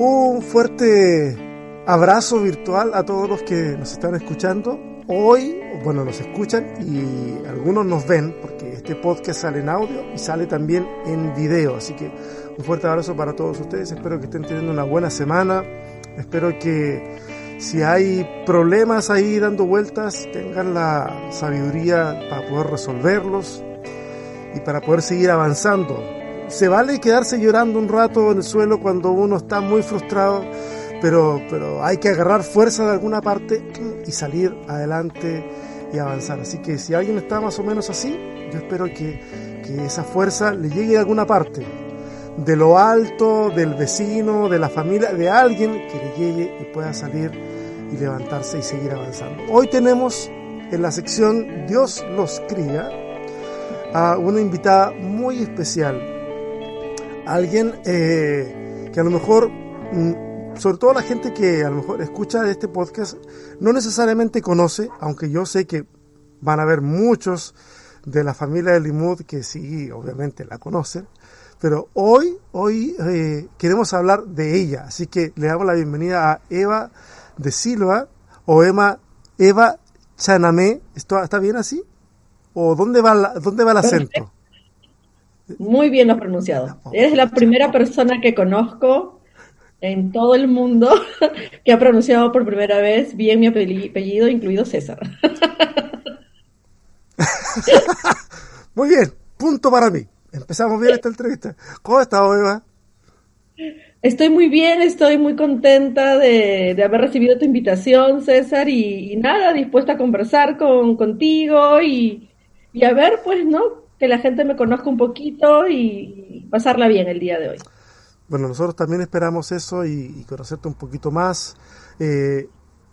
Un fuerte abrazo virtual a todos los que nos están escuchando. Hoy, bueno, nos escuchan y algunos nos ven porque este podcast sale en audio y sale también en video. Así que un fuerte abrazo para todos ustedes. Espero que estén teniendo una buena semana. Espero que si hay problemas ahí dando vueltas, tengan la sabiduría para poder resolverlos y para poder seguir avanzando se vale quedarse llorando un rato en el suelo cuando uno está muy frustrado, pero, pero hay que agarrar fuerza de alguna parte y salir adelante y avanzar. Así que si alguien está más o menos así, yo espero que, que esa fuerza le llegue a alguna parte, de lo alto, del vecino, de la familia, de alguien que le llegue y pueda salir y levantarse y seguir avanzando. Hoy tenemos en la sección Dios los cría a una invitada muy especial alguien eh, que a lo mejor, mm, sobre todo la gente que a lo mejor escucha este podcast, no necesariamente conoce, aunque yo sé que van a haber muchos de la familia de Limud que sí, obviamente la conocen, pero hoy, hoy eh, queremos hablar de ella, así que le damos la bienvenida a Eva de Silva o Emma, Eva Chanamé, ¿Esto, ¿está bien así? ¿O dónde va, la, dónde va el acento? Muy bien lo pronunciado. Eres la primera persona que conozco en todo el mundo que ha pronunciado por primera vez bien mi apellido, incluido César. Muy bien, punto para mí. Empezamos bien esta entrevista. ¿Cómo estás, Eva? Estoy muy bien, estoy muy contenta de, haber recibido tu invitación, César, y, nada, dispuesta a conversar con, contigo y, y a ver, pues, ¿no? Que la gente me conozca un poquito y pasarla bien el día de hoy. Bueno, nosotros también esperamos eso y, conocerte un poquito más. Eh,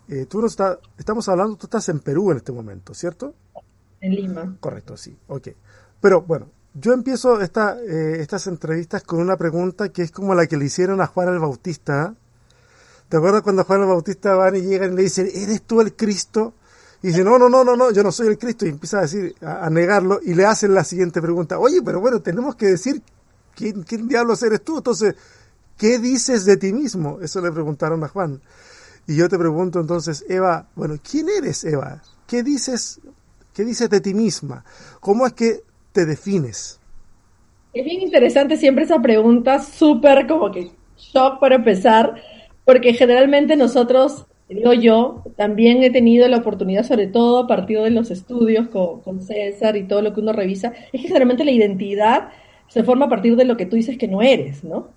eh, tú no está, estamos hablando, tú estás en Perú en este momento, ¿cierto? En Lima. Correcto, sí, ok. Pero bueno, yo empiezo esta, eh, estas entrevistas con una pregunta que es como la que le hicieron a Juan el Bautista. ¿Te acuerdas cuando Juan el Bautista van y llegan y le dicen, ¿eres tú el Cristo? Y dice, no, no, no, no, no, yo no soy el Cristo. Y empieza a decir, a, negarlo. Y le hacen la siguiente pregunta. Oye, pero bueno, tenemos que decir quién, quién diablos eres tú. Entonces, ¿qué dices de ti mismo? Eso le preguntaron a Juan. Y yo te pregunto entonces, Eva, bueno, ¿quién eres, Eva? ¿Qué dices, qué dices de ti misma? ¿Cómo es que te defines? Es bien interesante siempre esa pregunta, súper como que shock para empezar, porque generalmente nosotros digo yo, también he tenido la oportunidad, sobre todo a partir de los estudios con, César y todo lo que uno revisa, es que generalmente la identidad se forma a partir de lo que tú dices que no eres, ¿no?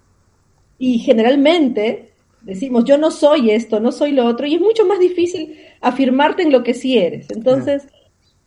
Y generalmente decimos, yo no soy esto, no soy lo otro, y es mucho más difícil afirmarte en lo que sí eres. Entonces,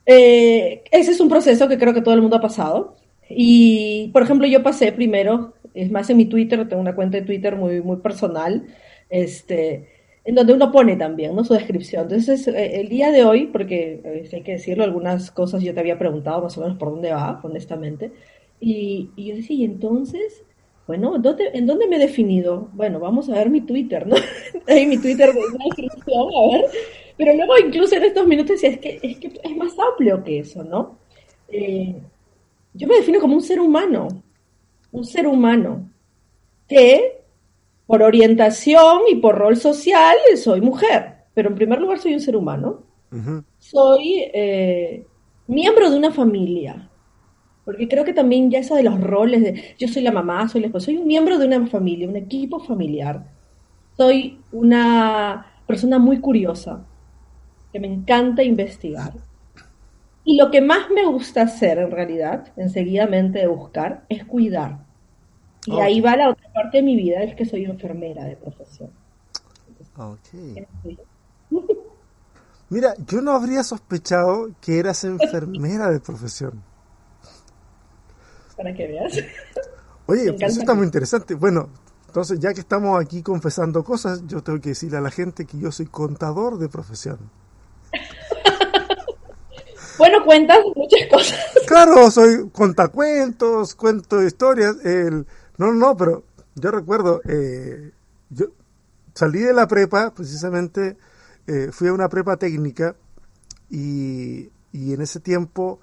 eh, ese es un proceso que creo que todo el mundo ha pasado. Y, por ejemplo, yo pasé primero, es más en mi Twitter, tengo una cuenta de Twitter muy, muy personal, este, en donde uno pone también ¿no? su descripción. Entonces, eh, el día de hoy, porque eh, hay que decirlo, algunas cosas yo te había preguntado más o menos por dónde va, honestamente, y, y yo decía, y entonces, bueno, ¿dónde, ¿en dónde me he definido? Bueno, vamos a ver mi Twitter, ¿no? Ahí mi Twitter de una descripción, a ver. Pero luego, incluso en estos minutos, es que es, que es más amplio que eso, ¿no? Eh, yo me defino como un ser humano, un ser humano que por orientación y por rol social soy mujer, pero en primer lugar soy un ser humano. Soy eh, miembro de una familia, porque creo que también ya eso de los roles de yo soy la mamá, soy la esposa, soy un miembro de una familia, un equipo familiar. Soy una persona muy curiosa, que me encanta investigar. Y lo que más me gusta hacer en realidad, enseguidamente de buscar, es cuidar. Y ahí va la otra parte de mi vida, es que soy enfermera de profesión. Mira, yo no habría sospechado que eras enfermera de profesión. Para que veas. Oye, pues eso está muy interesante. Bueno, entonces ya que estamos aquí confesando cosas, yo tengo que decirle a la gente que yo soy contador de profesión. bueno, cuentas muchas cosas. Claro, soy contacuentos, cuento historias. El, no, no, pero yo recuerdo, eh, yo salí de la prepa, precisamente, eh, fui a una prepa técnica y, y en ese tiempo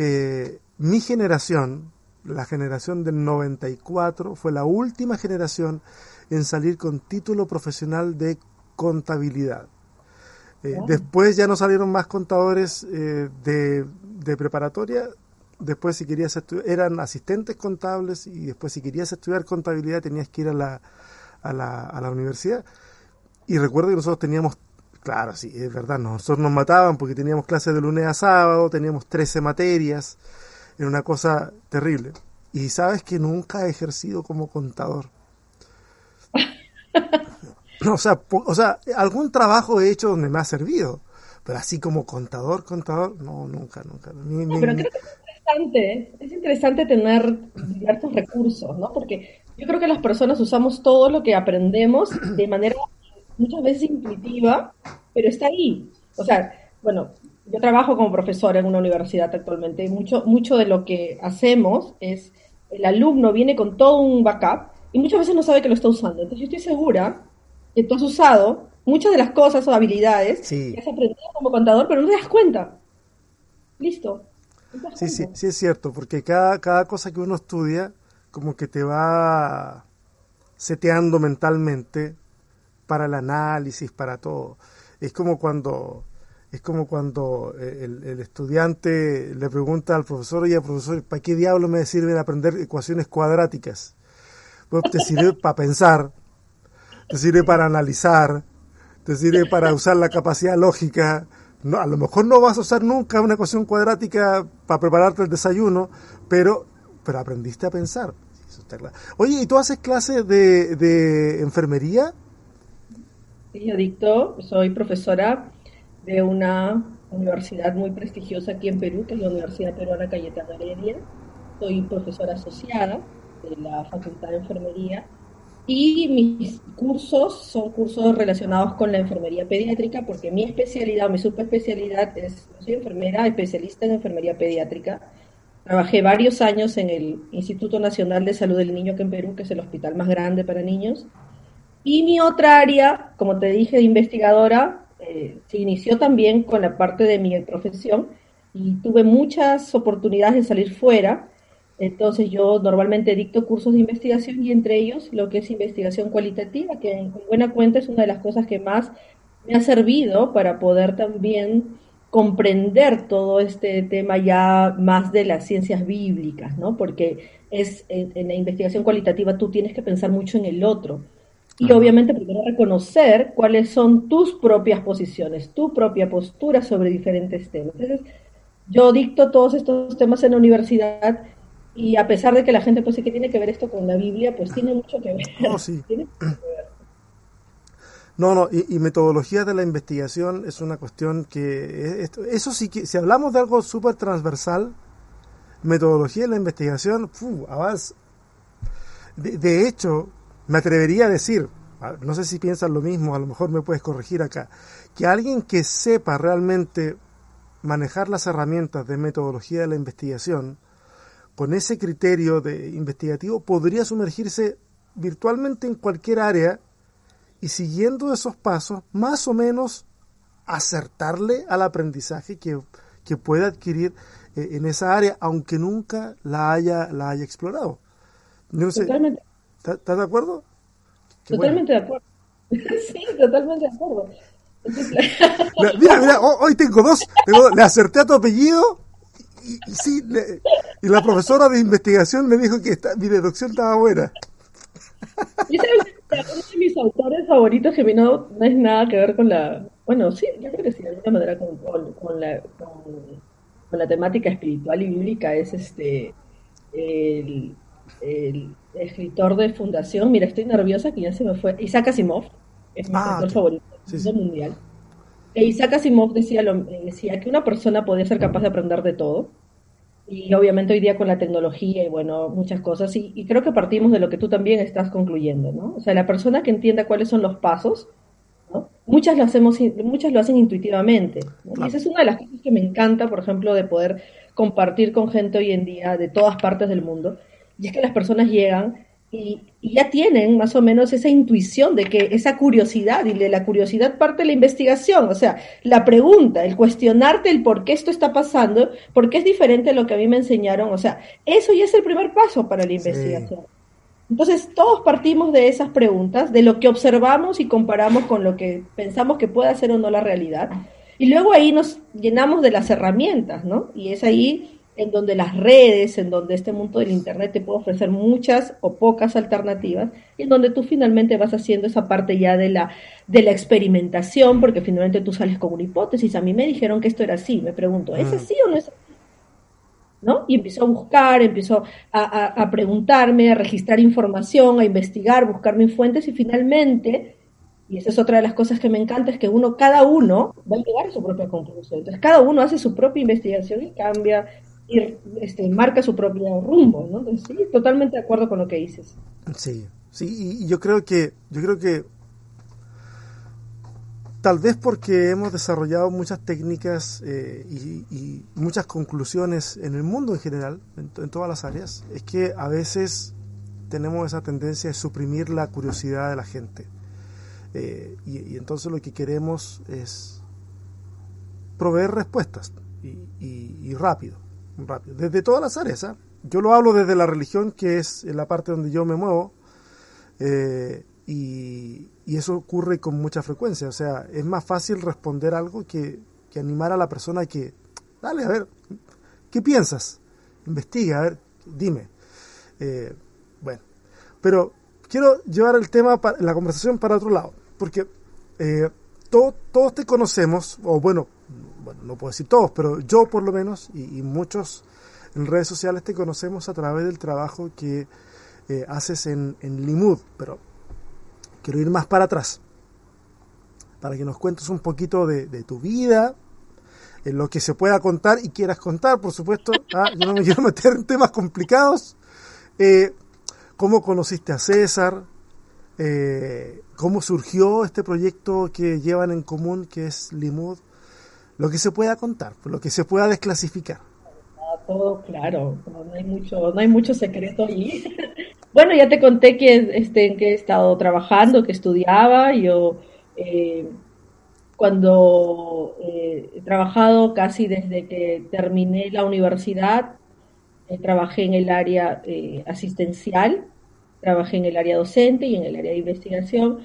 eh, mi generación, la generación del 94 fue la última generación en salir con título profesional de contabilidad. Eh, después ya no salieron más contadores eh, de, de, preparatoria. Después si querías estudiar, eran asistentes contables y después si querías estudiar contabilidad tenías que ir a la, a la, a la universidad. Y recuerdo que nosotros teníamos, claro, sí, es verdad, nosotros nos mataban porque teníamos clases de lunes a sábado, teníamos 13 materias, era una cosa terrible. Y sabes que nunca he ejercido como contador. O sea, o sea, algún trabajo he hecho donde me ha servido, pero así como contador, contador, no, nunca, nunca. pero creo que es interesante, es interesante tener diversos recursos, ¿no? Porque yo creo que las personas usamos todo lo que aprendemos de manera muchas veces intuitiva, pero está ahí. O sea, bueno, yo trabajo como profesora en una universidad actualmente y mucho, mucho de lo que hacemos es el alumno viene con todo un backup y muchas veces no sabe que lo está usando. Entonces yo estoy segura que tú has usado muchas de las cosas o habilidades que has aprendido como contador, pero no te das cuenta. Listo. Sí, sí, sí es cierto, porque cada, cada cosa que uno estudia como que te va seteando mentalmente para el análisis, para todo. Es como cuando es como cuando eh, el, estudiante le pregunta al profesor, oye, profesor, ¿para qué diablo me sirven aprender ecuaciones cuadráticas? Pues te sirve para pensar, te sirve para analizar, te sirve para usar la capacidad lógica. No, a lo mejor no vas a usar nunca una ecuación cuadrática para prepararte el desayuno, pero, pero aprendiste a pensar. Oye, ¿y tú haces clases de, de enfermería? Sí, yo dicto, soy profesora de una universidad muy prestigiosa aquí en Perú, que es la Universidad Peruana Cayetano Heredia. Soy profesora asociada de la Facultad de Enfermería y mis cursos son cursos relacionados con la enfermería pediátrica porque mi especialidad o mi subespecialidad es, soy enfermera, especialista en enfermería pediátrica. Trabajé varios años en el Instituto Nacional de Salud del Niño que en Perú, que es el hospital más grande para niños. Y mi otra área, como te dije, de investigadora, eh, se inició también con la parte de mi profesión y tuve muchas oportunidades de salir fuera. Entonces yo normalmente dicto cursos de investigación y entre ellos lo que es investigación cualitativa, que en buena cuenta es una de las cosas que más me ha servido para poder también comprender todo este tema ya más de las ciencias bíblicas, ¿no? Porque es en la investigación cualitativa tú tienes que pensar mucho en el otro y obviamente primero reconocer cuáles son tus propias posiciones, tu propia postura sobre diferentes temas. Entonces, yo dicto todos estos temas en la universidad y a pesar de que la gente sí que tiene que ver esto con la Biblia, pues tiene mucho que ver. No, sí. No, no, y, metodología de la investigación es una cuestión que, eso sí que, si hablamos de algo súper transversal, metodología de la investigación, de hecho, me atrevería a decir, no sé si piensan lo mismo, a lo mejor me puedes corregir acá, que alguien que sepa realmente manejar las herramientas de metodología de la investigación, con ese criterio de investigativo, podría sumergirse virtualmente en cualquier área y siguiendo esos pasos, más o menos acertarle al aprendizaje que, que puede adquirir eh, en esa área, aunque nunca la haya, la haya explorado. No sé, ¿Estás de acuerdo? totalmente de acuerdo. sí, totalmente de acuerdo. mira, mira, hoy tengo dos. le acerté a tu apellido y, sí, y la profesora de investigación me dijo que mi deducción estaba buena. Y uno de mis autores favoritos que no, no es nada que ver con la. Bueno, sí, yo creo que sí, de alguna manera con, con, la, con, la temática espiritual y bíblica es este. El, el escritor de fundación, mira, estoy nerviosa que ya se me fue, Isaac Asimov, es mi ah, escritor favorito del mundial. E Isaac Asimov decía, lo, decía que una persona podía ser capaz de aprender de todo, y obviamente hoy día con la tecnología y bueno, muchas cosas, y, creo que partimos de lo que tú también estás concluyendo, ¿no? O sea, la persona que entienda cuáles son los pasos, ¿no? Muchas lo hacemos, muchas lo hacen intuitivamente, y esa es una de las cosas que me encanta, por ejemplo, de poder compartir con gente hoy en día de todas partes del mundo, y es que las personas llegan y, ya tienen más o menos esa intuición de que esa curiosidad, y de la curiosidad parte de la investigación, o sea, la pregunta, el cuestionarte el por qué esto está pasando, por qué es diferente a lo que a mí me enseñaron, o sea, eso ya es el primer paso para la investigación. Entonces, todos partimos de esas preguntas, de lo que observamos y comparamos con lo que pensamos que puede ser o no la realidad. Y luego ahí nos llenamos de las herramientas, ¿no? Y es ahí en donde las redes, en donde este mundo del Internet te puede ofrecer muchas o pocas alternativas, y en donde tú finalmente vas haciendo esa parte ya de la, de la experimentación, porque finalmente tú sales con una hipótesis. A mí me dijeron que esto era así, me pregunto, ¿es así o no es así? ¿No? Y empiezo a buscar, empiezo a, a, preguntarme, a registrar información, a investigar, buscar mis fuentes y finalmente y esa es otra de las cosas que me encanta, es que uno, cada uno va a llegar a su propia conclusión. Entonces, cada uno hace su propia investigación y cambia, y este, marca su propio rumbo, ¿no? sí, totalmente de acuerdo con lo que dices. Sí, sí, y yo creo que, yo creo que tal vez porque hemos desarrollado muchas técnicas eh, y, muchas conclusiones en el mundo en general, en, todas las áreas, es que a veces tenemos esa tendencia de suprimir la curiosidad de la gente. Eh, y, entonces lo que queremos es proveer respuestas y rápido desde todas las áreas. ¿ah? Yo lo hablo desde la religión, que es la parte donde yo me muevo, eh, y, eso ocurre con mucha frecuencia. O sea, es más fácil responder algo que, animar a la persona que, dale, a ver, ¿qué piensas? Investiga, a ver, dime. Eh, bueno, pero quiero llevar el tema, la conversación para otro lado, porque eh, todos te conocemos, o bueno, bueno, no puedo decir todos, pero yo por lo menos y, muchos en redes sociales te conocemos a través del trabajo que eh, haces en, en Limud, pero quiero ir más para atrás, para que nos cuentes un poquito de, tu vida, en lo que se pueda contar y quieras contar, por supuesto. Ah, yo no me quiero meter en temas complicados. Eh, ¿Cómo conociste a César? Eh, ¿Cómo surgió este proyecto que llevan en común, que es Limud? Lo que se pueda contar, lo que se pueda desclasificar. todo claro, no hay mucho, no hay mucho secreto ahí. bueno, ya te conté que, este, en que he estado trabajando, que estudiaba, yo eh, cuando eh, he trabajado casi desde que terminé la universidad, eh, trabajé en el área asistencial, trabajé en el área docente y en el área de investigación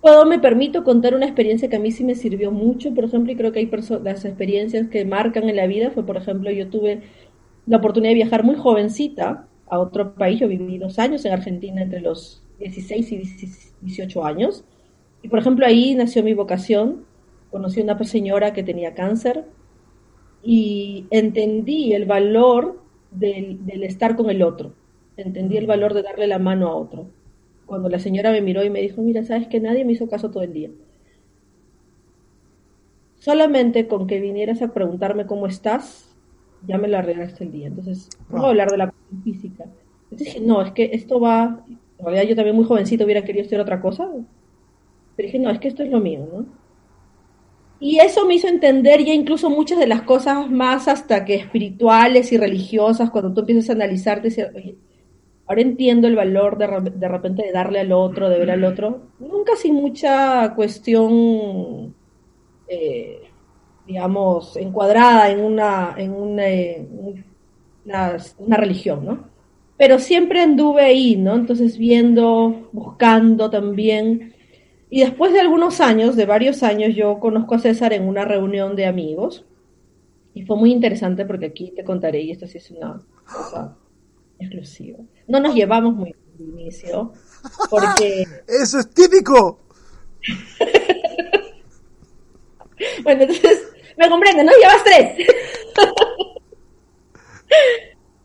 Puedo, me permito contar una experiencia que a mí sí me sirvió mucho, por ejemplo, y creo que hay las experiencias que marcan en la vida, fue por ejemplo, yo tuve la oportunidad de viajar muy jovencita a otro país, yo viví dos años en Argentina entre los 16 y 18 años, y por ejemplo ahí nació mi vocación, conocí a una señora que tenía cáncer y entendí el valor del estar con el otro, entendí el valor de darle la mano a otro cuando la señora me miró y me dijo, mira, sabes que nadie me hizo caso todo el día. Solamente con que vinieras a preguntarme cómo estás, ya me lo arreglaste el día. Entonces, vamos a hablar de la física. Entonces dije, no, es que esto va, en realidad yo también muy jovencito hubiera querido estudiar otra cosa, pero dije, no, es que esto es lo mío, ¿no? Y eso me hizo entender ya incluso muchas de las cosas más hasta que espirituales y religiosas, cuando tú empiezas a analizarte, ahora entiendo el valor de, de repente de darle al otro, de ver al otro, nunca sin mucha cuestión, eh, digamos, encuadrada en una, en una, una, religión, ¿no? Pero siempre anduve ahí, ¿no? Entonces viendo, buscando también. Y después de algunos años, de varios años, yo conozco a César en una reunión de amigos. Y fue muy interesante porque aquí te contaré, y esto sí es una cosa exclusiva. No nos llevamos muy de inicio, porque... ¡Eso es típico! bueno, entonces, me comprende, ¿no? Llevas tres.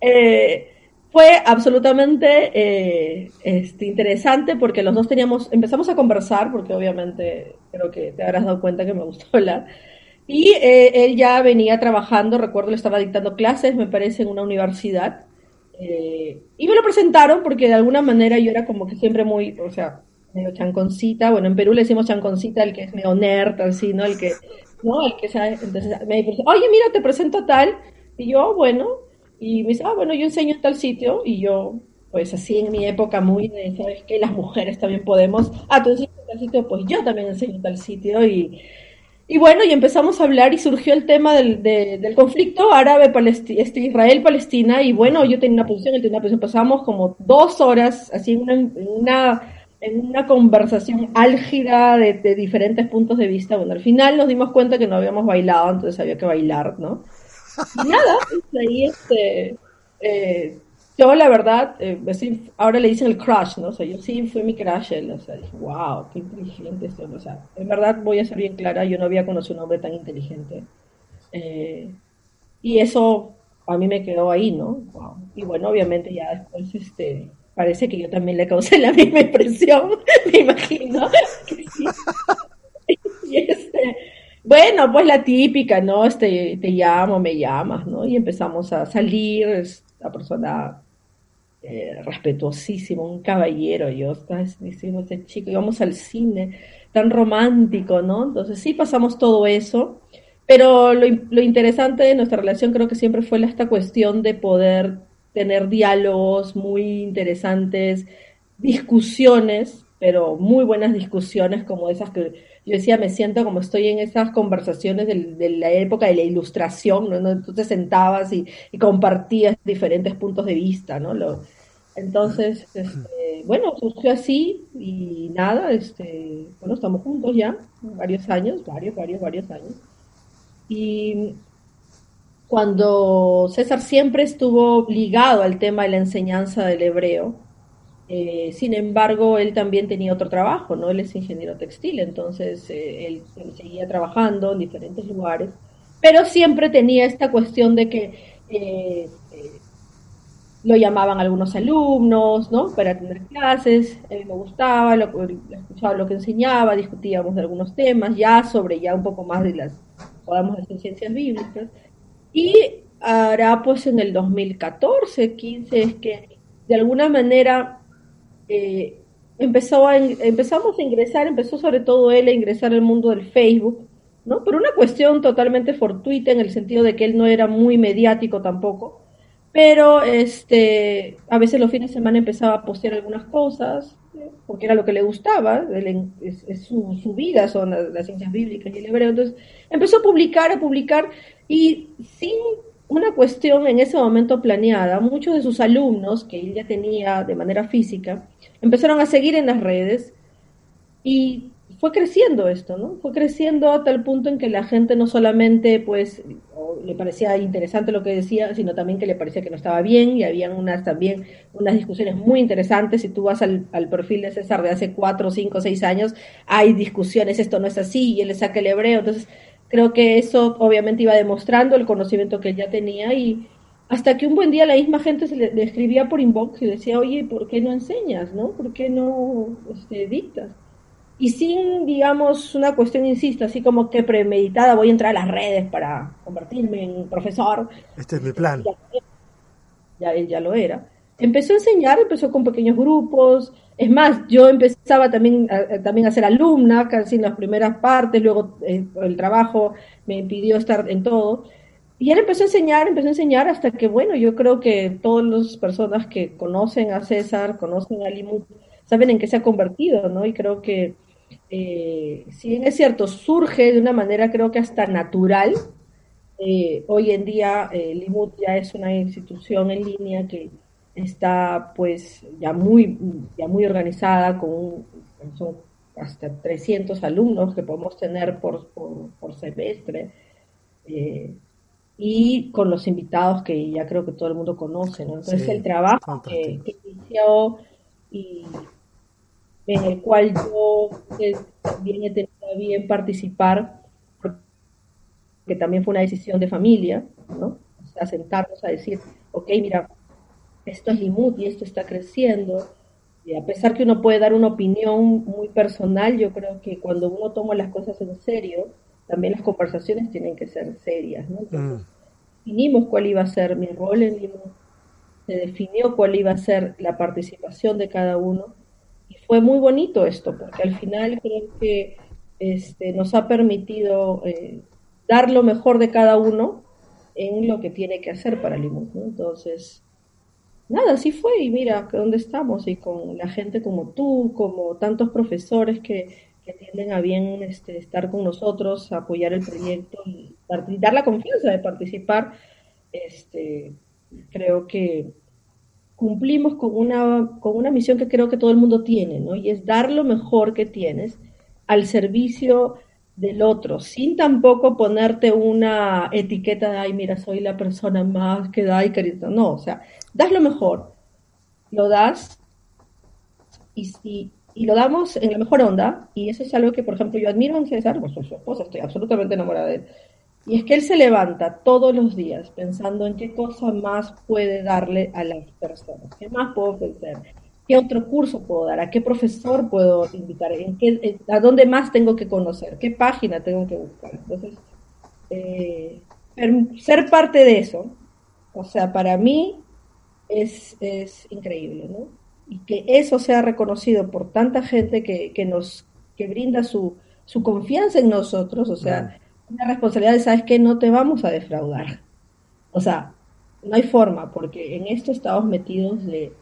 Eh, fue absolutamente eh, este, interesante porque los dos teníamos, empezamos a conversar, porque obviamente creo que te habrás dado cuenta que me gustó hablar. Y eh, él ya venía trabajando, recuerdo, le estaba dictando clases, me parece, en una universidad. Eh, y me lo presentaron porque de alguna manera yo era como que siempre muy, o sea, medio chanconcita. Bueno, en Perú le decimos chanconcita, el que es medio nerd, así, ¿no? El que, ¿no? El que sabe. Entonces me dice, oye, mira, te presento tal. Y yo, bueno, y me dice, ah, bueno, yo enseño en tal sitio. Y yo, pues así en mi época muy de, ¿sabes qué? Las mujeres también podemos. Ah, tú enseñas tal sitio, pues yo también enseño tal sitio y... Y bueno, y empezamos a hablar y surgió el tema del, del conflicto árabe-israel-palestina. Este, y bueno, yo tenía una posición, él tenía una posición. Pasamos como dos horas así en una, en una en una conversación álgida de, diferentes puntos de vista. Bueno, al final nos dimos cuenta que no habíamos bailado, entonces había que bailar, ¿no? Y nada, pues ahí este, eh, yo la verdad, eh, ahora le dicen el crush, ¿no? O sea, yo sí fue mi crush, él, o sea, dije, wow, qué inteligente es o sea, en verdad voy a ser bien clara, yo no había conocido un hombre tan inteligente. Eh, y eso a mí me quedó ahí, ¿no? Y bueno, obviamente ya después, este, Parece que yo también le causé la misma impresión, me imagino. Este, bueno, pues la típica, ¿no? Este, te llamo, me llamas, ¿no? Y empezamos a salir, la persona eh, respetuosísimo, un caballero, yo estaba diciendo este chico, íbamos al cine, tan romántico, ¿no? Entonces sí pasamos todo eso, pero lo, lo interesante de nuestra relación creo que siempre fue esta cuestión de poder tener diálogos muy interesantes, discusiones, pero muy buenas discusiones como esas que yo decía, me siento como estoy en esas conversaciones de, la época de la ilustración, ¿no? Tú te sentabas y, compartías diferentes puntos de vista, ¿no? Lo, entonces, este, bueno, surgió así y nada, este, bueno, estamos juntos ya, varios años, varios, varios, varios años. Y cuando César siempre estuvo ligado al tema de la enseñanza del hebreo. Eh, sin embargo, él también tenía otro trabajo, ¿no? Él es ingeniero textil, entonces eh, él, seguía trabajando en diferentes lugares, pero siempre tenía esta cuestión de que eh, lo llamaban algunos alumnos, ¿no? Para tener clases, a mí me gustaba, lo, escuchaba lo que enseñaba, discutíamos de algunos temas, ya sobre ya un poco más de las, podemos decir, ciencias bíblicas. Y hará pues en el 2014, 15, es que de alguna manera eh, empezó a, empezamos a ingresar, empezó sobre todo él a ingresar al mundo del Facebook, ¿no? Por una cuestión totalmente fortuita en el sentido de que él no era muy mediático tampoco, pero este, a veces los fines de semana empezaba a postear algunas cosas, porque era lo que le gustaba, es, su, vida, son las, ciencias bíblicas y el hebreo. Entonces empezó a publicar, a publicar, y sin una cuestión en ese momento planeada, muchos de sus alumnos, que él ya tenía de manera física, empezaron a seguir en las redes y fue creciendo esto, ¿no? Fue creciendo a tal punto en que la gente no solamente, pues, le parecía interesante lo que decía, sino también que le parecía que no estaba bien y habían unas también unas discusiones muy interesantes. Si tú vas al, perfil de César de hace cuatro, cinco, seis años, hay discusiones, esto no es así, y él le saca el hebreo. Entonces, creo que eso obviamente iba demostrando el conocimiento que él ya tenía y hasta que un buen día la misma gente se le, escribía por inbox y decía, oye, ¿por qué no enseñas? ¿no? ¿Por qué no este, dictas? y sin, digamos, una cuestión, insisto, así como que premeditada, voy a entrar a las redes para convertirme en profesor. Este es mi plan. Ya, él ya lo era. Empezó a enseñar, empezó con pequeños grupos. Es más, yo empezaba también a, también a ser alumna, casi en las primeras partes, luego eh, el trabajo me impidió estar en todo. Y él empezó a enseñar, empezó a enseñar hasta que, bueno, yo creo que todas las personas que conocen a César, conocen a Limut, saben en qué se ha convertido, ¿no? Y creo que eh, si bien es cierto, surge de una manera creo que hasta natural, eh, hoy en día eh, Limut ya es una institución en línea que está pues ya muy, ya muy organizada, con son hasta 300 alumnos que podemos tener por, por, semestre. Eh, y con los invitados que ya creo que todo el mundo conoce, Entonces el trabajo que, que, inició y en el cual yo pues, también he tenido bien participar, que también fue una decisión de familia, ¿no? O sea, sentarnos a decir, ok, mira, esto es limut y esto está creciendo, y a pesar que uno puede dar una opinión muy personal, yo creo que cuando uno toma las cosas en serio, también las conversaciones tienen que ser serias, ¿no? Entonces, mm. definimos cuál iba a ser mi rol en Limut, se definió cuál iba a ser la participación de cada uno, fue muy bonito esto, porque al final creo que este, nos ha permitido eh, dar lo mejor de cada uno en lo que tiene que hacer para Limón. Entonces, nada, así fue y mira dónde estamos y con la gente como tú, como tantos profesores que, que tienden a bien este, estar con nosotros, apoyar el proyecto y, dar la confianza de participar, este, creo que cumplimos con una, con una misión que creo que todo el mundo tiene, ¿no? Y es dar lo mejor que tienes al servicio del otro, sin tampoco ponerte una etiqueta de, ay, mira, soy la persona más que da y. No, o sea, das lo mejor, lo das y, y, lo damos en la mejor onda, y eso es algo que, por ejemplo, yo admiro en César, pues su esposa, estoy absolutamente enamorada de él, y es que él se levanta todos los días pensando en qué cosa más puede darle a las personas, qué más puedo ofrecer, qué otro curso puedo dar, a qué profesor puedo invitar, en qué, a dónde más tengo que conocer, qué página tengo que buscar. Entonces, eh, ser parte de eso, o sea, para mí es, es increíble, ¿no? Y que eso sea reconocido por tanta gente que, que nos que brinda su, su confianza en nosotros, o sea, una responsabilidad de, ¿sabes qué? No te vamos a defraudar. O sea, no hay forma, porque en esto estamos metidos de,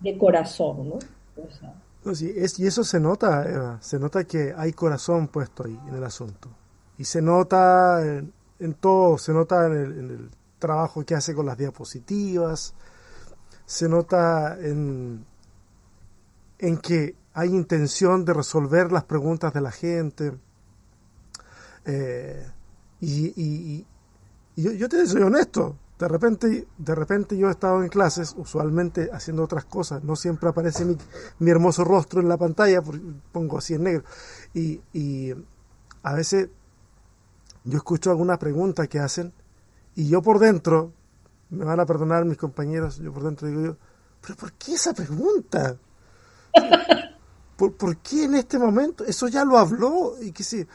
de corazón, ¿no? y eso se nota, Eva, se nota que hay corazón puesto ahí en el asunto. Y se nota en, todo, se nota en el, trabajo que hace con las diapositivas, se nota en, en que hay intención de resolver las preguntas de la gente. Eh, y, yo, yo, te soy honesto, de repente, de repente yo he estado en clases, usualmente haciendo otras cosas, no siempre aparece mi, mi hermoso rostro en la pantalla, pongo así en negro, y, y a veces yo escucho alguna pregunta que hacen y yo por dentro, me van a perdonar mis compañeros, yo por dentro digo yo, pero ¿por qué esa pregunta? ¿Por, ¿por qué en este momento? Eso ya lo habló y que sí.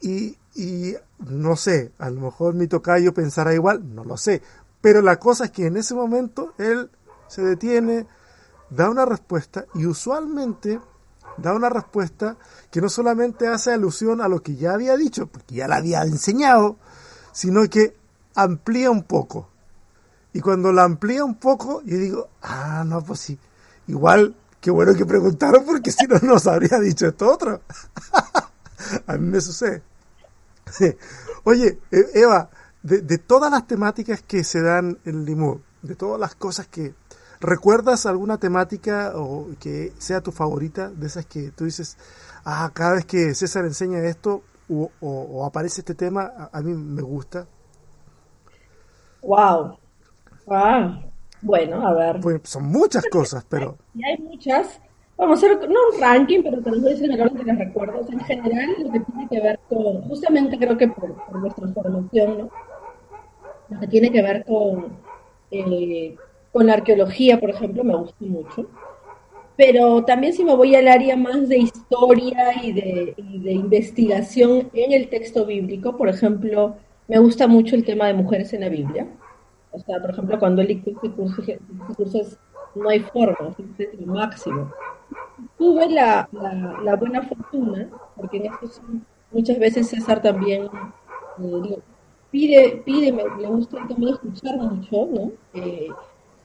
Y, y no sé, a lo mejor mi tocayo pensará igual, no lo sé. Pero la cosa es que en ese momento él se detiene, da una respuesta y usualmente da una respuesta que no solamente hace alusión a lo que ya había dicho, porque ya la había enseñado, sino que amplía un poco. Y cuando la amplía un poco, yo digo, ah, no, pues sí, igual, qué bueno que preguntaron porque si no nos habría dicho esto otro. a mí me sucede. Oye, e, Eva, de, todas las temáticas que se dan en Limud, de todas las cosas que... ¿Recuerdas alguna temática o que sea tu favorita, de esas que tú dices, ah, cada vez que César enseña esto o, aparece este tema, a, mí me gusta? Wow. Wow. Bueno, a ver. Pues son muchas cosas, pero... Y hay muchas, Vamos a hacer, no un ranking, pero te lo voy a decir en el orden de los recuerdos. En general, lo que tiene que ver con, justamente creo que por, nuestra formación, ¿no? Lo que tiene que ver con, eh, con la arqueología, por ejemplo, me gusta mucho. Pero también si me voy al área más de historia y de, y de investigación en el texto bíblico, por ejemplo, me gusta mucho el tema de mujeres en la Biblia. O sea, por ejemplo, cuando él dictó este curso, este curso es, no hay forma, es lo máximo tuve la, la, buena fortuna, porque en esto muchas veces César también eh, pide, pide, me, gusta también escuchar mucho, ¿no? Eh,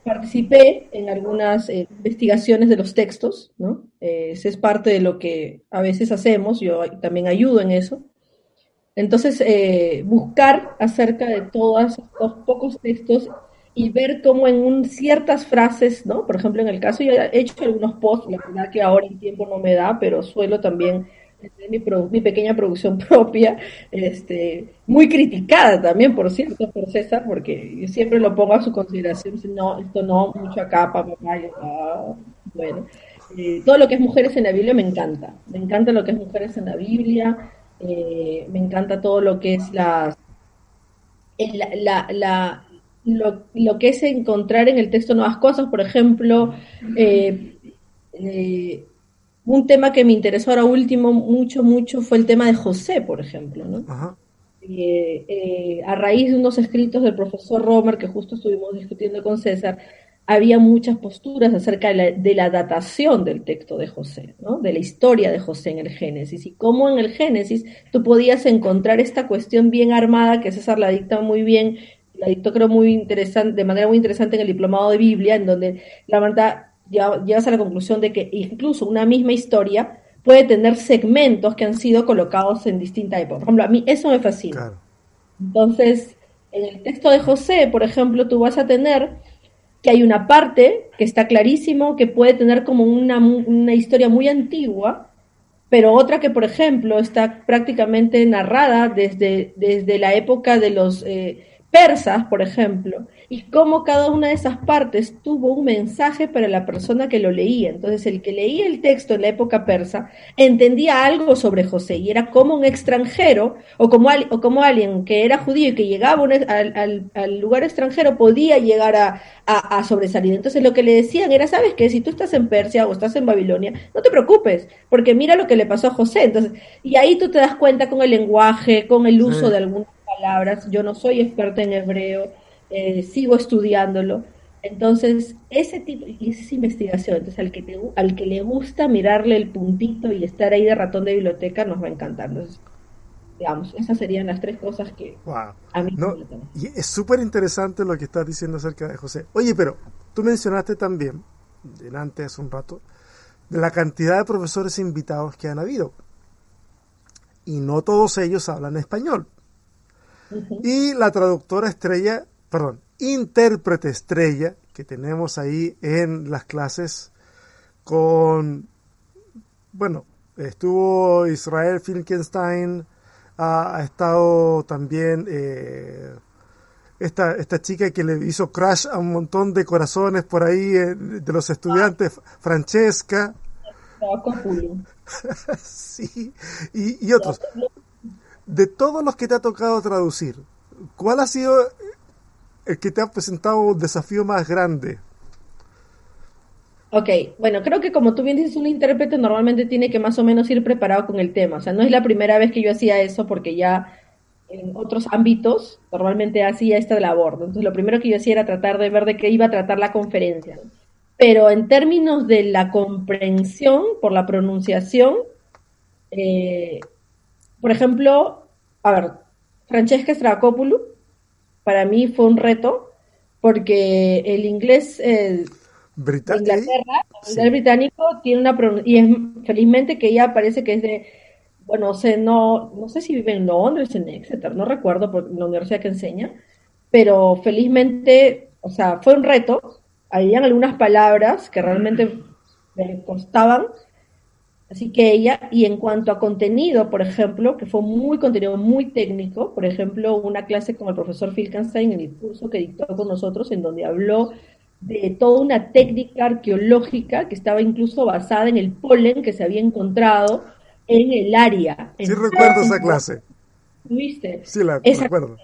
participé en algunas eh, investigaciones de los textos, ¿no? ese es parte de lo que a veces hacemos, yo también ayudo en eso. Entonces, buscar acerca de todos estos pocos textos y ver cómo en un, ciertas frases, ¿no? Por ejemplo, en el caso, yo he hecho algunos posts, la verdad que ahora el tiempo no me da, pero suelo también tener mi, mi pequeña producción propia, este, muy criticada también, por cierto, por César, porque yo siempre lo pongo a su consideración, no, esto no, mucho acá, papá, ah, bueno. Eh, todo lo que es mujeres en la Biblia me encanta, me encanta lo que es mujeres en la Biblia, eh, me encanta todo lo que es las, la, la lo, lo, que es encontrar en el texto nuevas cosas, por ejemplo, eh, eh, un tema que me interesó ahora último mucho, mucho fue el tema de José, por ejemplo, ¿no? Eh, a raíz de unos escritos del profesor Romer que justo estuvimos discutiendo con César, había muchas posturas acerca de la, de la, datación del texto de José, ¿no? de la historia de José en el Génesis, y cómo en el Génesis tú podías encontrar esta cuestión bien armada, que César la dicta muy bien, la dictó creo muy interesante, de manera muy interesante en el diplomado de Biblia, en donde la verdad llegas a la conclusión de que incluso una misma historia puede tener segmentos que han sido colocados en distintas épocas. Por ejemplo, a mí eso me fascina. Entonces, en el texto de José, por ejemplo, tú vas a tener que hay una parte que está clarísimo, que puede tener como una, una historia muy antigua, pero otra que, por ejemplo, está prácticamente narrada desde, desde la época de los eh, persas, por ejemplo, y cómo cada una de esas partes tuvo un mensaje para la persona que lo leía. Entonces, el que leía el texto en la época persa entendía algo sobre José y era como un extranjero o como, o como alguien que era judío y que llegaba al, al, lugar extranjero podía llegar a, a, sobresalir. Entonces, lo que le decían era, ¿sabes qué? Si tú estás en Persia o estás en Babilonia, no te preocupes, porque mira lo que le pasó a José. Entonces, y ahí tú te das cuenta con el lenguaje, con el uso de algunas palabras. Yo no soy experta en hebreo eh, sigo estudiándolo. Entonces, ese tipo, y esa investigación, entonces al que, te, al que le gusta mirarle el puntito y estar ahí de ratón de biblioteca, nos va a encantar. Entonces, digamos, esas serían las tres cosas que a mí no, Y es súper interesante lo que estás diciendo acerca de José. Oye, pero tú mencionaste también, delante hace un rato, de la cantidad de profesores invitados que han habido. Y no todos ellos hablan español. Y la traductora estrella perdón, intérprete estrella que tenemos ahí en las clases con, bueno, estuvo Israel Finkenstein, ha, estado también eh, esta, esta chica que le hizo crash a un montón de corazones por ahí eh, de los estudiantes, Francesca. sí, y, y otros. De todos los que te ha tocado traducir, ¿cuál ha sido el que te ha presentado un desafío más grande? Ok, bueno, creo que como tú bien dices, un intérprete normalmente tiene que más o menos ir preparado con el tema. O sea, no es la primera vez que yo hacía eso porque ya en otros ámbitos normalmente hacía esta labor. Entonces, lo primero que yo hacía era tratar de ver de qué iba a tratar la conferencia. Pero en términos de la comprensión por la pronunciación, eh, por ejemplo, a ver, Francesca Stracopoulos para mí fue un reto porque el inglés eh, británico, el británico tiene una y es felizmente que ella parece que es de bueno, no no sé si vive en Londres, en Exeter, no recuerdo por la universidad que enseña, pero felizmente, o sea, fue un reto. Habían algunas palabras que realmente me costaban, Así que ella, y en cuanto a contenido, por ejemplo, que fue muy contenido muy técnico, por ejemplo, una clase con el profesor Filkenstein en el curso que dictó con nosotros, en donde habló de toda una técnica arqueológica que estaba incluso basada en el polen que se había encontrado en el área. Sí, recuerdo esa clase. ¿Viste? Sí, la recuerdo.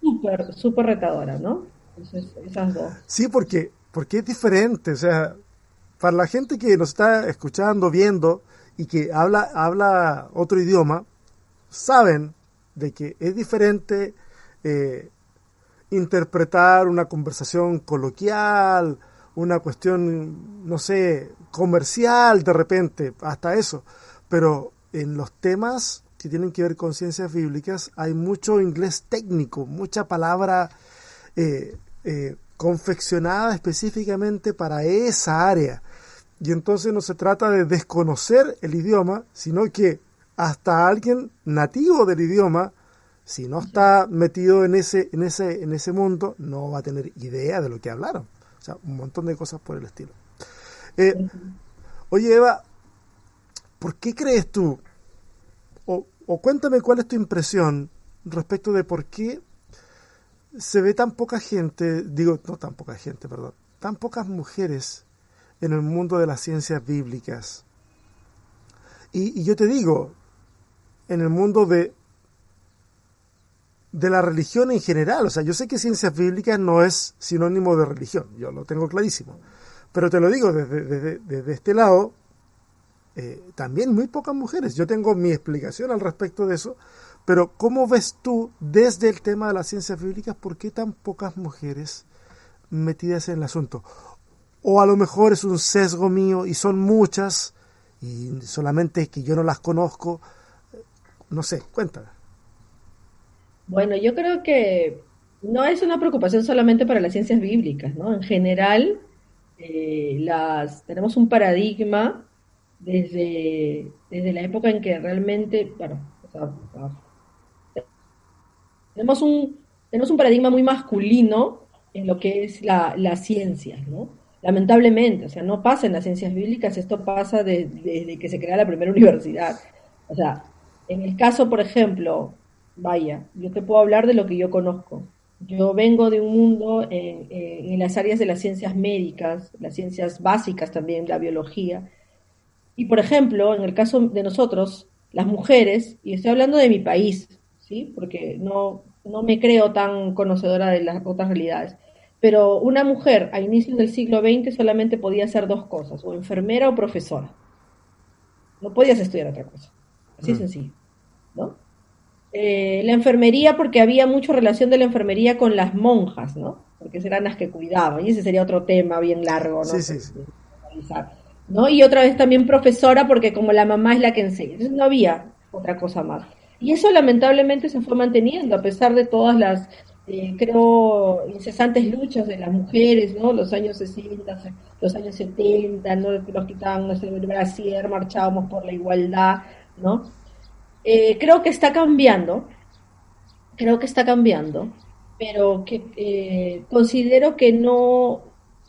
Súper, súper retadora, ¿no? Entonces, esas dos. Sí, porque, porque es diferente, o sea, para la gente que nos está escuchando, viendo, y que habla, habla otro idioma, saben de que es diferente eh, interpretar una conversación coloquial, una cuestión, no sé, comercial de repente, hasta eso. Pero en los temas que tienen que ver con ciencias bíblicas hay mucho inglés técnico, mucha palabra eh, eh, confeccionada específicamente para esa área. Y entonces no se trata de desconocer el idioma, sino que hasta alguien nativo del idioma, si no está metido en ese, en ese, en ese mundo, no va a tener idea de lo que hablaron. O sea, un montón de cosas por el estilo. Eh, oye, Eva, ¿por qué crees tú, o, o cuéntame cuál es tu impresión respecto de por qué se ve tan poca gente, digo, no tan poca gente, perdón, tan pocas mujeres en el mundo de las ciencias bíblicas. Y, yo te digo, en el mundo de, de la religión en general, o sea, yo sé que ciencias bíblicas no es sinónimo de religión, yo lo tengo clarísimo, pero te lo digo desde, desde, este lado, eh, también muy pocas mujeres. Yo tengo mi explicación al respecto de eso, pero ¿cómo ves tú desde el tema de las ciencias bíblicas por qué tan pocas mujeres metidas en el asunto? O a lo mejor es un sesgo mío y son muchas y solamente que yo no las conozco. No sé, cuéntame. Bueno, yo creo que no es una preocupación solamente para las ciencias bíblicas, ¿no? En general, eh, las, tenemos un paradigma desde, desde la época en que realmente, bueno, tenemos un, tenemos un paradigma muy masculino en lo que es la, la ciencia, ¿no? Lamentablemente, o sea, no pasa en las ciencias bíblicas, esto pasa desde que se crea la primera universidad. O sea, en el caso, por ejemplo, vaya, yo te puedo hablar de lo que yo conozco. Yo vengo de un mundo en, en, las áreas de las ciencias médicas, las ciencias básicas también, la biología. Y por ejemplo, en el caso de nosotros, las mujeres, y estoy hablando de mi país, ¿sí? Porque no, no me creo tan conocedora de las otras realidades. Pero una mujer a inicios del siglo XX solamente podía hacer dos cosas, o enfermera o profesora. No podías estudiar otra cosa. Así mm. sencillo, ¿no? Eh, la enfermería, porque había mucha relación de la enfermería con las monjas, ¿no? Porque eran las que cuidaban, y ese sería otro tema bien largo, ¿no? Sí, sí, sí. ¿no? Y otra vez también profesora, porque como la mamá es la que enseña. Entonces no había otra cosa más. Y eso lamentablemente se fue manteniendo, a pesar de todas las, eh, creo, incesantes luchas de las mujeres, ¿no? Los años 60, los años 70, ¿no? Los quitaban el brasier, marchábamos por la igualdad, ¿no? Eh, creo que está cambiando, creo que está cambiando, pero que eh, considero que no,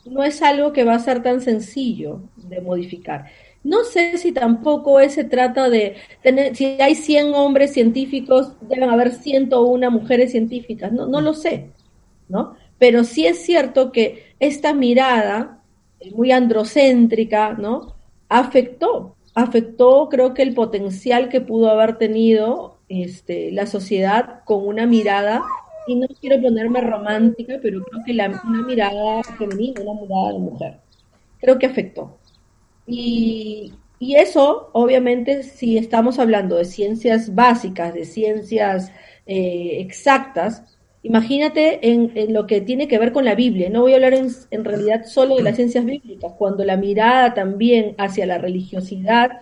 no es algo que va a ser tan sencillo de modificar. No sé si tampoco se trata de tener, si hay 100 hombres científicos, deben haber 101 mujeres científicas, no, no lo sé, ¿no? Pero sí es cierto que esta mirada eh, muy androcéntrica, ¿no? Afectó afectó creo que el potencial que pudo haber tenido este, la sociedad con una mirada, y no quiero ponerme romántica, pero creo que la, una mirada femenina, una mirada de mujer, creo que afectó. Y, y eso, obviamente, si estamos hablando de ciencias básicas, de ciencias eh, exactas, Imagínate en, lo que tiene que ver con la Biblia. No voy a hablar en, en, realidad solo de las ciencias bíblicas, cuando la mirada también hacia la religiosidad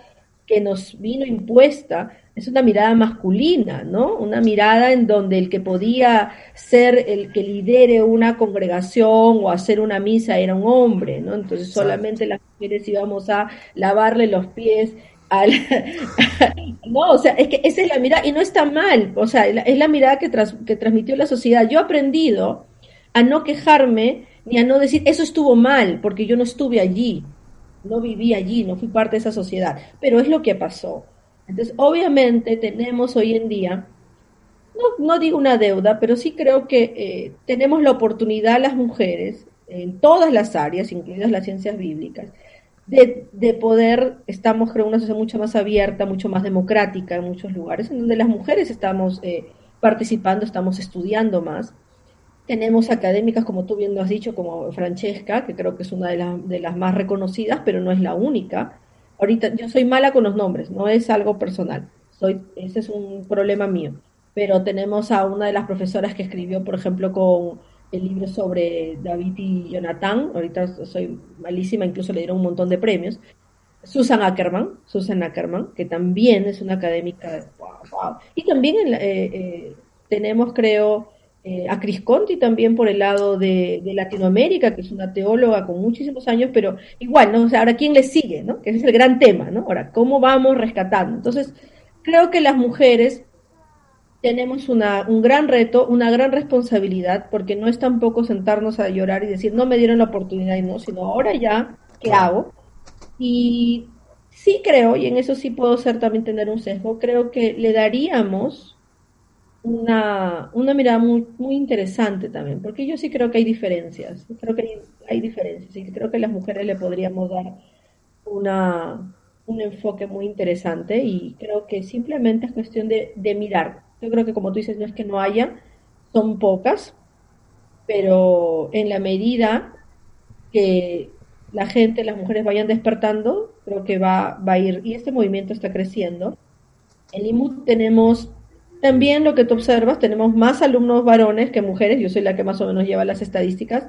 que nos vino impuesta es una mirada masculina, ¿no? Una mirada en donde el que podía ser el que lidere una congregación o hacer una misa era un hombre, ¿no? Entonces solamente las mujeres íbamos a lavarle los pies no, o sea, es que esa es la mirada, y no está mal, o sea, es la mirada que, que transmitió la sociedad. Yo he aprendido a no quejarme ni a no decir, eso estuvo mal, porque yo no estuve allí, no viví allí, no fui parte de esa sociedad, pero es lo que pasó. Entonces, obviamente tenemos hoy en día, no, no digo una deuda, pero sí creo que eh, tenemos la oportunidad las mujeres, en todas las áreas, incluidas las ciencias bíblicas, de, poder, estamos creo una sociedad mucho más abierta, mucho más democrática en muchos lugares, en donde las mujeres estamos eh, participando, estamos estudiando más. Tenemos académicas, como tú bien lo has dicho, como Francesca, que creo que es una de, las de las más reconocidas, pero no es la única. Ahorita yo soy mala con los nombres, no es algo personal, soy, ese es un problema mío. Pero tenemos a una de las profesoras que escribió, por ejemplo, con el libro sobre David y Jonathan, ahorita soy malísima, incluso le dieron un montón de premios. Susan Ackerman, Susan Ackerman, que también es una académica, Y también eh, eh, tenemos, creo, eh, a Cris Conti también por el lado de, Latinoamérica, que es una teóloga con muchísimos años, pero igual, ¿no? O sea, ahora, ¿quién le sigue, no? Que ese es el gran tema, ¿no? Ahora, ¿cómo vamos rescatando? Entonces, creo que las mujeres tenemos una, un gran reto, una gran responsabilidad, porque no es tampoco sentarnos a llorar y decir, no me dieron la oportunidad y no, sino ahora ya, ¿qué hago? Y sí creo, y en eso sí puedo ser también tener un sesgo, creo que le daríamos una, una mirada muy, muy interesante también, porque yo sí creo que hay diferencias, creo que hay, hay diferencias, y creo que las mujeres le podríamos dar una, un enfoque muy interesante y creo que simplemente es cuestión de, de mirar yo creo que como tú dices, no es que no haya, son pocas, pero en la medida que la gente, las mujeres vayan despertando, creo que va, va a ir, y este movimiento está creciendo. En IMU tenemos también lo que tú observas, tenemos más alumnos varones que mujeres, yo soy la que más o menos lleva las estadísticas,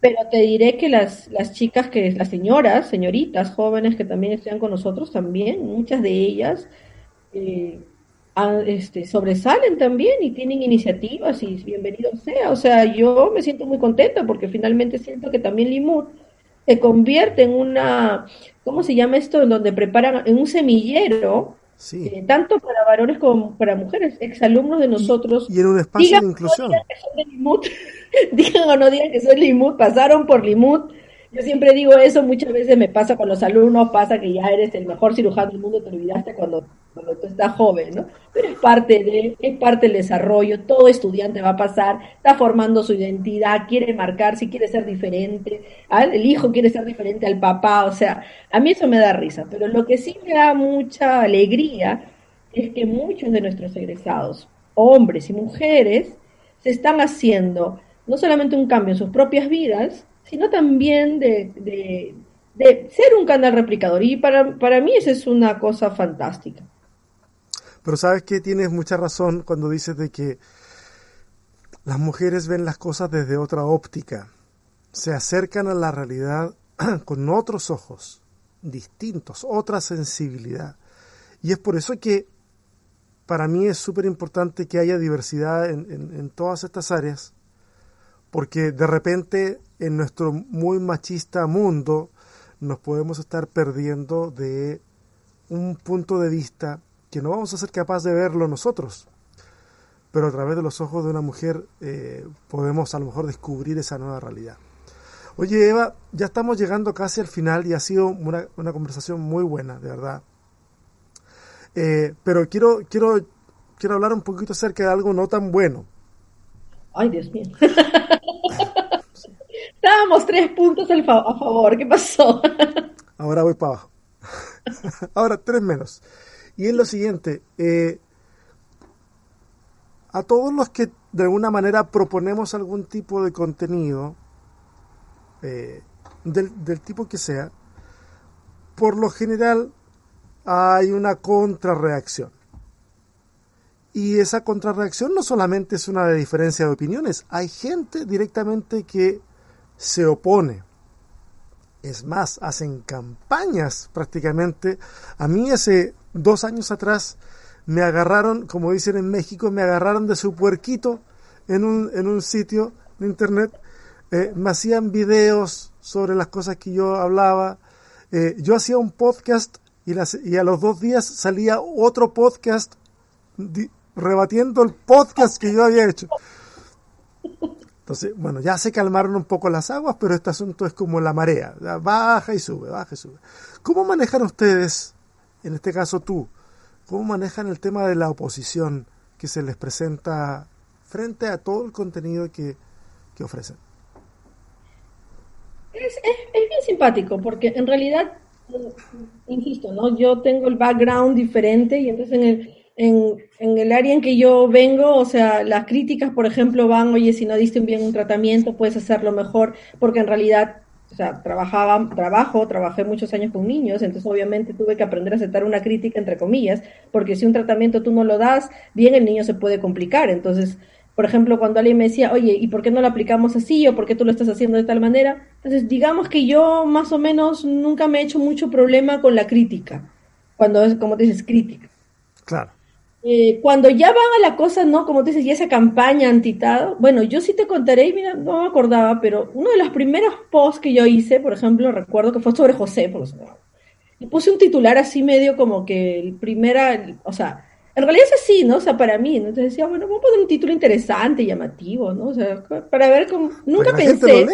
pero te diré que las, las chicas, que las señoras, señoritas jóvenes que también estudian con nosotros, también, muchas de ellas, eh, este, sobresalen también y tienen iniciativas y bienvenido sea. O sea, yo me siento muy contenta porque finalmente siento que también Limut se convierte en una, ¿cómo se llama esto? En donde preparan, en un semillero, eh, tanto para varones como para mujeres, exalumnos de nosotros. Y, en un espacio de inclusión. digan o no digan que soy Limut, pasaron por Limut yo siempre digo eso, muchas veces me pasa con los alumnos, pasa que ya eres el mejor cirujano del mundo, te olvidaste cuando, cuando tú joven, ¿no? Pero es parte de, es parte del desarrollo, todo estudiante va a pasar, está formando su identidad, quiere marcar, si quiere ser diferente, el hijo quiere ser diferente al papá, o sea, a mí eso me da risa, pero lo que sí me da mucha alegría es que muchos de nuestros egresados, hombres y mujeres, se están haciendo no solamente un cambio en sus propias vidas, sino también de, ser un canal replicador. Y para, para mí eso es una cosa fantástica. Pero sabes que tienes mucha razón cuando dices de que las mujeres ven las cosas desde otra óptica, se acercan a la realidad con otros ojos distintos, otra sensibilidad. Y es por eso que para mí es súper importante que haya diversidad en, en, todas estas áreas, porque de repente en nuestro muy machista mundo nos podemos estar perdiendo de un punto de vista que no vamos a ser capaces de verlo nosotros, pero a través de los ojos de una mujer eh, podemos a lo mejor descubrir esa nueva realidad. Oye Eva, ya estamos llegando casi al final y ha sido una, conversación muy buena, de verdad. Eh, pero quiero, quiero, quiero hablar un poquito acerca de algo no tan bueno. Ay, Dios mío. Estábamos tres puntos a favor. ¿Qué pasó? Ahora voy para abajo. Ahora tres menos. Y es lo siguiente. Eh, a todos los que de alguna manera proponemos algún tipo de contenido, eh, del, del tipo que sea, por lo general hay una contrarreacción. Y esa contrarreacción no solamente es una diferencia de opiniones, hay gente directamente que se opone. Es más, hacen campañas prácticamente. A mí hace dos años atrás me agarraron, como dicen en México, me agarraron de su puerquito en un, en un sitio de internet. Eh, me hacían videos sobre las cosas que yo hablaba. Eh, yo hacía un podcast y, y, a los dos días salía otro podcast rebatiendo el podcast que yo había hecho. Entonces, bueno, ya se calmaron un poco las aguas, pero este asunto es como la marea, baja y sube, baja y sube. ¿Cómo manejan ustedes, en este caso tú, cómo manejan el tema de la oposición que se les presenta frente a todo el contenido que, ofrecen? Es, es, bien simpático, porque en realidad, insisto, ¿no? Yo tengo el background diferente y entonces en el en, en, el área en que yo vengo, o sea, las críticas, por ejemplo, van, oye, si no diste bien un tratamiento, puedes hacerlo mejor, porque en realidad, o sea, trabajaba, trabajo, trabajé muchos años con niños, entonces obviamente tuve que aprender a aceptar una crítica, entre comillas, porque si un tratamiento tú no lo das, bien el niño se puede complicar. Entonces, por ejemplo, cuando alguien me decía, oye, ¿y por qué no lo aplicamos así? ¿O por qué tú lo estás haciendo de tal manera? Entonces, digamos que yo más o menos nunca me he hecho mucho problema con la crítica, cuando es, como dices, crítica. Claro. Eh, cuando ya van a la cosa, ¿no? Como tú dices, y esa campaña antitado, bueno, yo sí te contaré, y mira, no me acordaba, pero uno de los primeros posts que yo hice, por ejemplo, recuerdo que fue sobre José, por y puse un titular así medio como que el primera, o sea, en realidad es así, ¿no? O sea, para mí, ¿no? Entonces decía, bueno, vamos a poner un título interesante, llamativo, ¿no? O sea, para ver cómo, nunca pensé.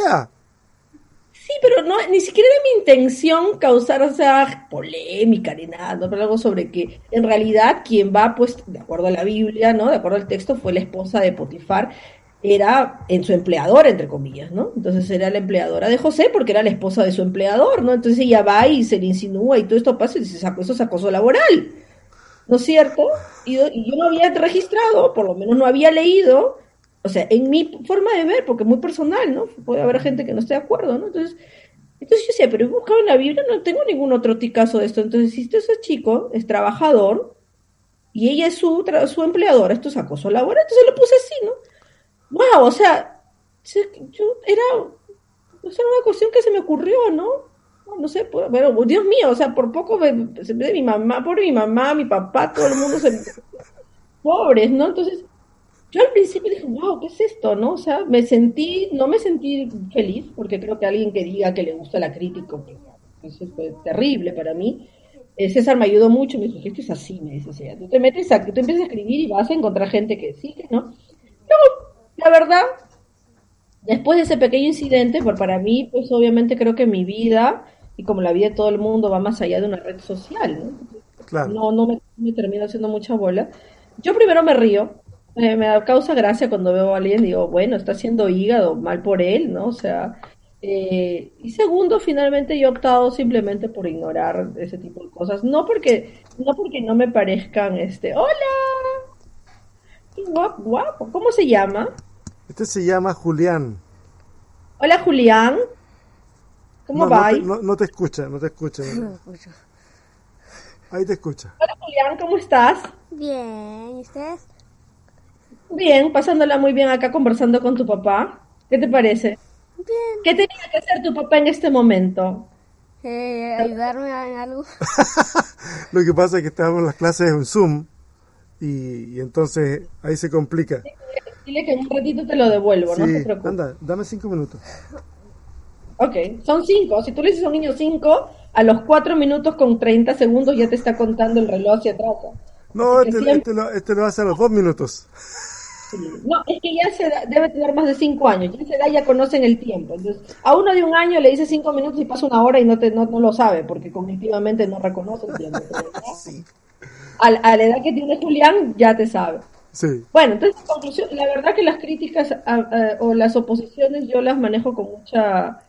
Sí, pero no, ni siquiera era mi intención causar esa polémica ni nada, ¿no? pero algo sobre que en realidad quien va, pues, de acuerdo a la Biblia, ¿no? De acuerdo al texto, fue la esposa de Potifar, era en su empleador, entre comillas, ¿no? Entonces era la empleadora de José porque era la esposa de su empleador, ¿no? Entonces ella va y se le insinúa y todo esto pasa y dice, eso es acoso laboral, ¿no es cierto? Y, y yo no había registrado, por lo menos no había leído o sea, en mi forma de ver, porque es muy personal, ¿no? Puede haber gente que no esté de acuerdo, ¿no? Entonces, entonces yo decía, pero he buscado en la Biblia, no tengo ningún otro caso de esto. Entonces, si este ese chico es trabajador y ella es su, su empleadora, esto es acoso laboral, entonces lo puse así, ¿no? Wow, o sea, yo era, o sea, una cuestión que se me ocurrió, ¿no? No sé, pero, Dios mío, o sea, por poco de mi mamá, por mi mamá, mi papá, todo el mundo se pobres, ¿no? Entonces, yo al principio dije, wow, ¿qué es esto? ¿No? O sea, me sentí, no me sentí feliz, porque creo que alguien que diga que le gusta la crítica, pues, eso fue terrible para mí. Eh, César me ayudó mucho, me dijo, esto es así, me dice, o sea, tú te metes a, tú empiezas a escribir y vas a encontrar gente que sí, que no. Luego, la verdad, después de ese pequeño incidente, por para mí, pues obviamente creo que mi vida, y como la vida de todo el mundo, va más allá de una red social, ¿no? Claro. No, no me, me termino haciendo mucha bola. Yo primero me río, eh, me da causa gracia cuando veo a alguien, digo, bueno, está haciendo hígado, mal por él, ¿no? O sea, eh, y segundo, finalmente yo he optado simplemente por ignorar ese tipo de cosas, no porque no porque no me parezcan, este, hola, guapo, guapo, ¿cómo se llama? Este se llama Julián. Hola Julián, ¿cómo va? No, no, te escucha, no te escucha. Ahí te escucha. Hola Julián, ¿cómo estás? Bien, ¿y ustedes? Bien, pasándola muy bien acá conversando con tu papá. ¿Qué te parece? Bien. ¿Qué tenía que hacer tu papá en este momento? Eh, ayudarme en algo. Lo que pasa es que estábamos en las clases en Zoom y, y entonces ahí se complica. Dile que en un ratito te lo devuelvo, sí, no te preocupes. Anda, dame cinco minutos. Ok, son cinco. Si tú le dices a un niño cinco, a los cuatro minutos con 30 segundos ya te está contando el reloj hacia atrás. No, este, siempre... este, lo, este lo hace a los dos minutos. No, es que ya se da, debe tener más de cinco años, ya se da, ya conocen el tiempo. Entonces, a uno de un año le dice cinco minutos y pasa una hora y no, te, no, no lo sabe, porque cognitivamente no reconoce el tiempo. sí. a, a, la edad que tiene Julián, ya te sabe. Sí. Bueno, entonces, en conclusión, la verdad que las críticas a, a, o las oposiciones yo las manejo con mucha,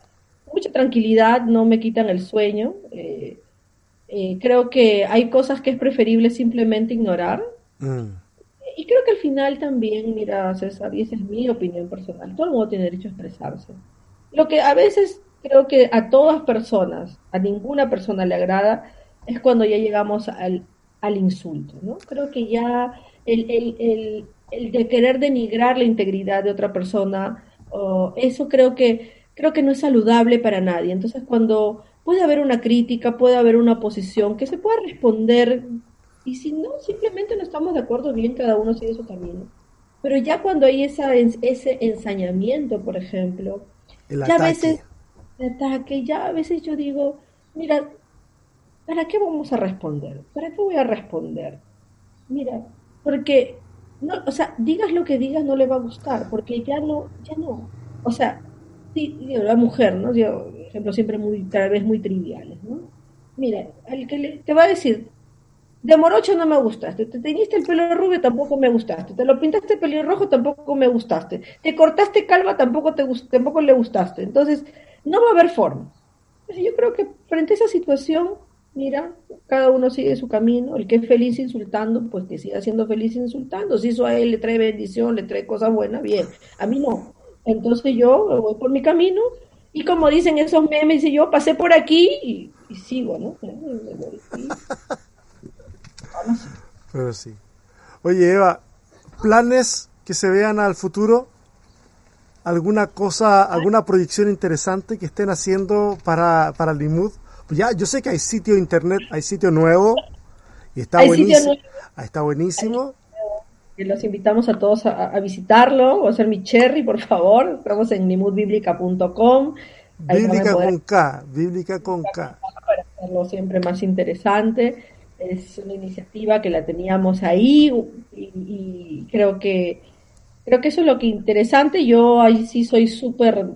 mucha tranquilidad, no me quitan el sueño. Eh, eh, creo que hay cosas que es preferible simplemente ignorar. Mm y creo que al final también, mira, César, y esa es mi opinión personal, todo el mundo tiene derecho a expresarse. Lo que a veces creo que a todas personas, a ninguna persona le agrada, es cuando ya llegamos al, al insulto, ¿no? Creo que ya el, el, el, el, de querer denigrar la integridad de otra persona, oh, eso creo que, creo que no es saludable para nadie. Entonces, cuando puede haber una crítica, puede haber una oposición, que se pueda responder y si no, simplemente no estamos de acuerdo, bien, cada uno sigue su camino. Pero ya cuando hay esa, ese ensañamiento, por ejemplo, el ya ataque. a veces, el ataque, ya a veces yo digo, mira, ¿para qué vamos a responder? ¿Para qué voy a responder? Mira, porque, no, o sea, digas lo que digas no le va a gustar, porque ya no, ya no. O sea, sí, la mujer, ¿no? Yo, ejemplo, siempre muy, cada vez muy triviales, ¿no? Mira, al que le, te va a decir, de morocho no me gustaste, te teñiste el pelo rubio, tampoco me gustaste, te lo pintaste pelirrojo, tampoco me gustaste, te cortaste calva, tampoco, te, tampoco le gustaste. Entonces, no va a haber forma. Yo creo que frente a esa situación, mira, cada uno sigue su camino, el que es feliz insultando, pues que siga siendo feliz insultando, si eso a él le trae bendición, le trae cosas buenas, bien, a mí no. Entonces yo voy por mi camino y como dicen esos memes, y yo pasé por aquí y, y sigo, ¿no? Y, pero sí. Oye, Eva, ¿planes que se vean al futuro? ¿Alguna cosa, alguna proyección interesante que estén haciendo para, para Limud? Pues ya, yo sé que hay sitio internet, hay sitio nuevo y está Hay buenísimo. nuevo. Está buenísimo. Los invitamos a todos a, a visitarlo, o a hacer mi cherry, por favor. Estamos en nimudbiblica.com. Ahí van a Bíblica poder con K, bíblica con K. para hacerlo siempre más interesante. Es una iniciativa que la teníamos ahí y, creo que creo que eso es lo que interesante. Yo ahí sí soy súper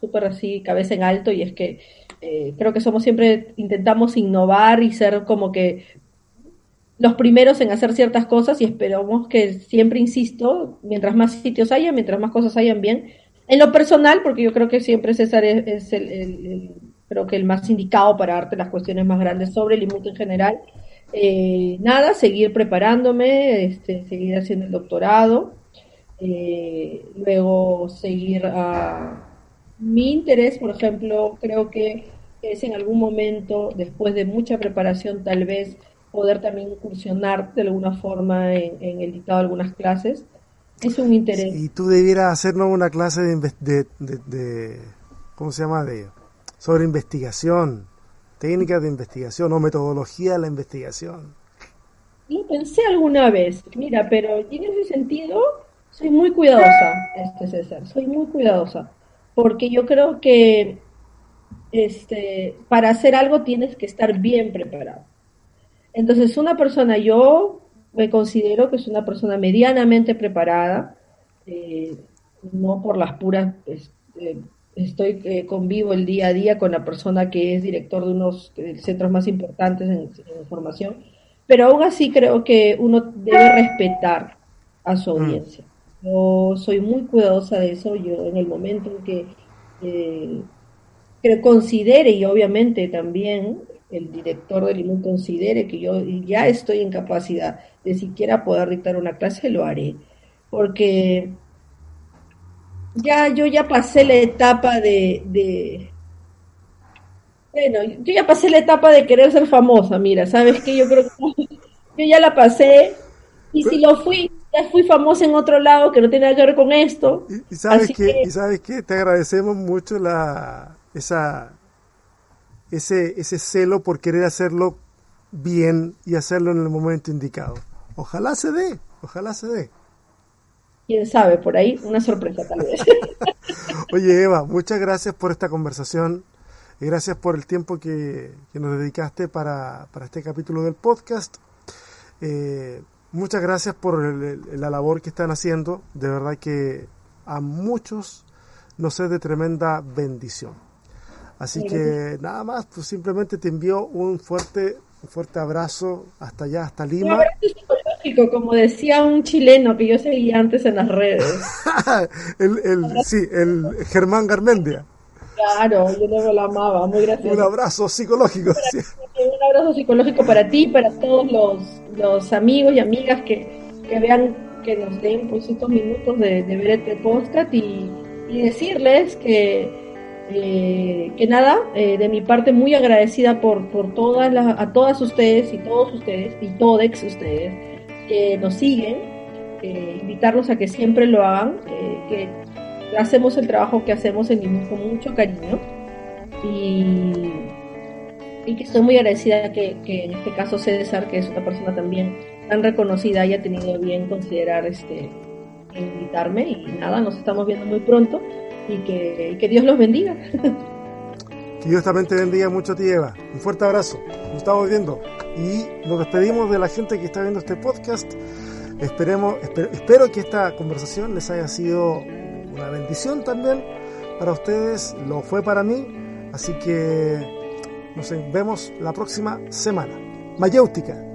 súper así cabeza en alto y es que eh, creo que somos siempre intentamos innovar y ser como que los primeros en hacer ciertas cosas y esperamos que siempre insisto, mientras más sitios haya, mientras más cosas hayan bien, en lo personal, porque yo creo que siempre César es, el, creo que el más indicado para darte las cuestiones más grandes sobre el IMUT en general. Eh, nada, seguir preparándome, este, seguir haciendo el doctorado, eh, luego seguir a mi interés, por ejemplo, creo que es en algún momento, después de mucha preparación, tal vez poder también incursionar de alguna forma en, el dictado de algunas clases. Es un interés. Y tú debieras hacernos una clase de, de, de, de ¿cómo se llama? De, sobre investigación, técnicas de investigación o metodología de la investigación. lo pensé alguna vez, mira, pero en ese sentido soy muy cuidadosa, este César, soy muy cuidadosa, porque yo creo que este, para hacer algo tienes que estar bien preparado. Entonces, una persona, yo me considero que es una persona medianamente preparada, eh, no por las puras, pues, eh, estoy eh, convivo el día a día con la persona que es director de unos centros más importantes en, en, formación, pero aún así creo que uno debe respetar a su mm. audiencia. Yo soy muy cuidadosa de eso, yo en el momento en que, que considere y obviamente también el director del IMUN considere que yo ya estoy en capacidad de siquiera poder dictar una clase, lo haré. Porque ya yo ya pasé la etapa de, de, bueno, yo ya pasé la etapa de querer ser famosa, mira, sabes que yo creo que yo ya la pasé y si lo fui, ya fui famosa en otro lado que no tiene nada que ver con esto. Y, sabes que, y sabes que te agradecemos mucho la esa ese ese celo por querer hacerlo bien y hacerlo en el momento indicado. Ojalá se dé, ojalá se dé quién sabe, por ahí una sorpresa tal vez. Oye Eva, muchas gracias por esta conversación y gracias por el tiempo que, nos dedicaste para, este capítulo del podcast. Eh, muchas gracias por la labor que están haciendo, de verdad que a muchos nos es de tremenda bendición. Así que nada más, pues simplemente te envío un fuerte, un fuerte abrazo hasta allá, hasta Lima como decía un chileno que yo seguía antes en las redes. el, el, sí, el Germán Garmendia. Claro, yo no lo amaba, muy gracioso. Un abrazo psicológico. Un abrazo psicológico para ti, para todos los, los amigos y amigas que, que vean, que nos den pues estos minutos de, de ver este podcast y, y decirles que eh, que nada, eh, de mi parte muy agradecida por, por todas las, a todas ustedes y todos ustedes y todex ustedes que nos siguen, eh, invitarlos a que siempre lo hagan, que hacemos el trabajo que hacemos en con mucho cariño y, y que estoy muy agradecida que, que, en este caso César, que es una persona también tan reconocida, haya tenido bien considerar este invitarme y nada, nos estamos viendo muy pronto y que, y que Dios los bendiga. Que Dios también te bendiga mucho a ti, Eva. Un fuerte abrazo. Nos estamos viendo. Y nos despedimos de la gente que está viendo este podcast. Esperemos, espero que esta conversación les haya sido una bendición también para ustedes. Lo fue para mí. Así que nos vemos la próxima semana. Mayéutica.